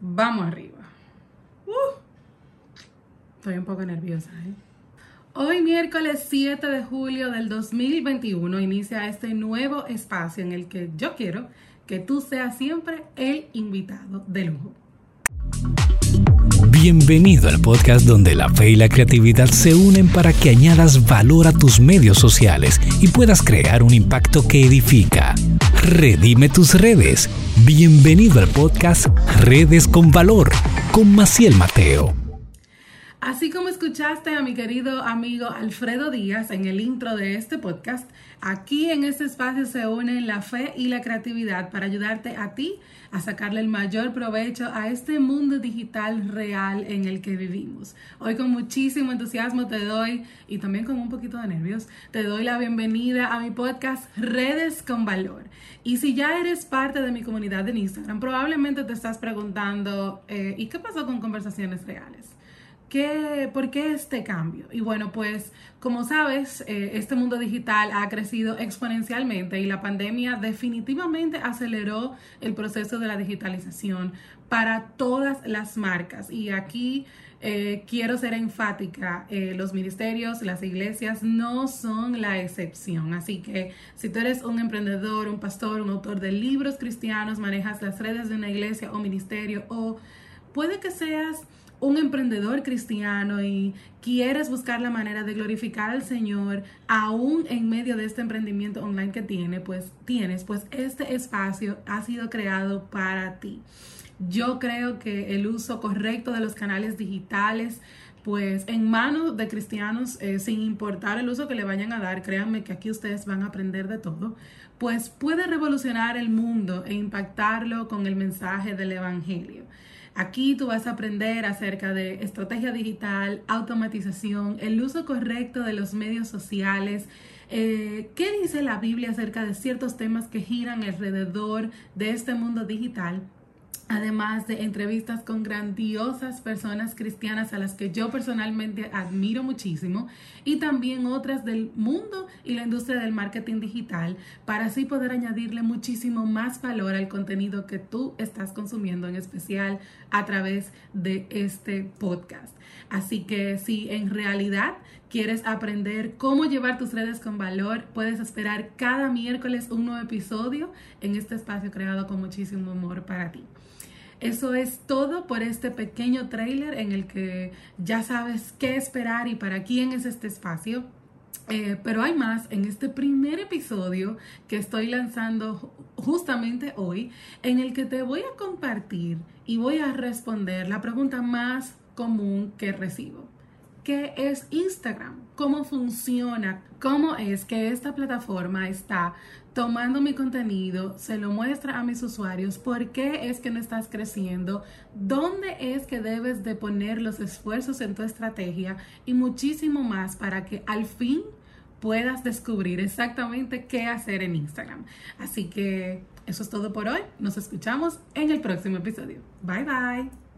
Vamos arriba. Uh, estoy un poco nerviosa, ¿eh? Hoy miércoles 7 de julio del 2021 inicia este nuevo espacio en el que yo quiero que tú seas siempre el invitado de lujo. Bienvenido al podcast donde la fe y la creatividad se unen para que añadas valor a tus medios sociales y puedas crear un impacto que edifica. Redime tus redes. Bienvenido al podcast Redes con Valor con Maciel Mateo. Así como escuchaste a mi querido amigo Alfredo Díaz en el intro de este podcast, aquí en este espacio se unen la fe y la creatividad para ayudarte a ti a sacarle el mayor provecho a este mundo digital real en el que vivimos. Hoy con muchísimo entusiasmo te doy, y también con un poquito de nervios, te doy la bienvenida a mi podcast Redes con Valor. Y si ya eres parte de mi comunidad en Instagram, probablemente te estás preguntando, eh, ¿y qué pasó con conversaciones reales? ¿Por qué este cambio? Y bueno, pues como sabes, eh, este mundo digital ha crecido exponencialmente y la pandemia definitivamente aceleró el proceso de la digitalización para todas las marcas. Y aquí eh, quiero ser enfática, eh, los ministerios, las iglesias no son la excepción. Así que si tú eres un emprendedor, un pastor, un autor de libros cristianos, manejas las redes de una iglesia o ministerio o puede que seas un emprendedor cristiano y quieres buscar la manera de glorificar al Señor aún en medio de este emprendimiento online que tiene, pues tienes, pues este espacio ha sido creado para ti. Yo creo que el uso correcto de los canales digitales pues en manos de cristianos, eh, sin importar el uso que le vayan a dar, créanme que aquí ustedes van a aprender de todo, pues puede revolucionar el mundo e impactarlo con el mensaje del Evangelio. Aquí tú vas a aprender acerca de estrategia digital, automatización, el uso correcto de los medios sociales, eh, qué dice la Biblia acerca de ciertos temas que giran alrededor de este mundo digital además de entrevistas con grandiosas personas cristianas a las que yo personalmente admiro muchísimo y también otras del mundo y la industria del marketing digital para así poder añadirle muchísimo más valor al contenido que tú estás consumiendo en especial a través de este podcast. Así que si en realidad quieres aprender cómo llevar tus redes con valor, puedes esperar cada miércoles un nuevo episodio en este espacio creado con muchísimo amor para ti. Eso es todo por este pequeño trailer en el que ya sabes qué esperar y para quién es este espacio. Eh, pero hay más en este primer episodio que estoy lanzando justamente hoy, en el que te voy a compartir y voy a responder la pregunta más común que recibo. ¿Qué es Instagram? ¿Cómo funciona? ¿Cómo es que esta plataforma está tomando mi contenido, se lo muestra a mis usuarios, por qué es que no estás creciendo, dónde es que debes de poner los esfuerzos en tu estrategia y muchísimo más para que al fin puedas descubrir exactamente qué hacer en Instagram. Así que eso es todo por hoy. Nos escuchamos en el próximo episodio. Bye bye.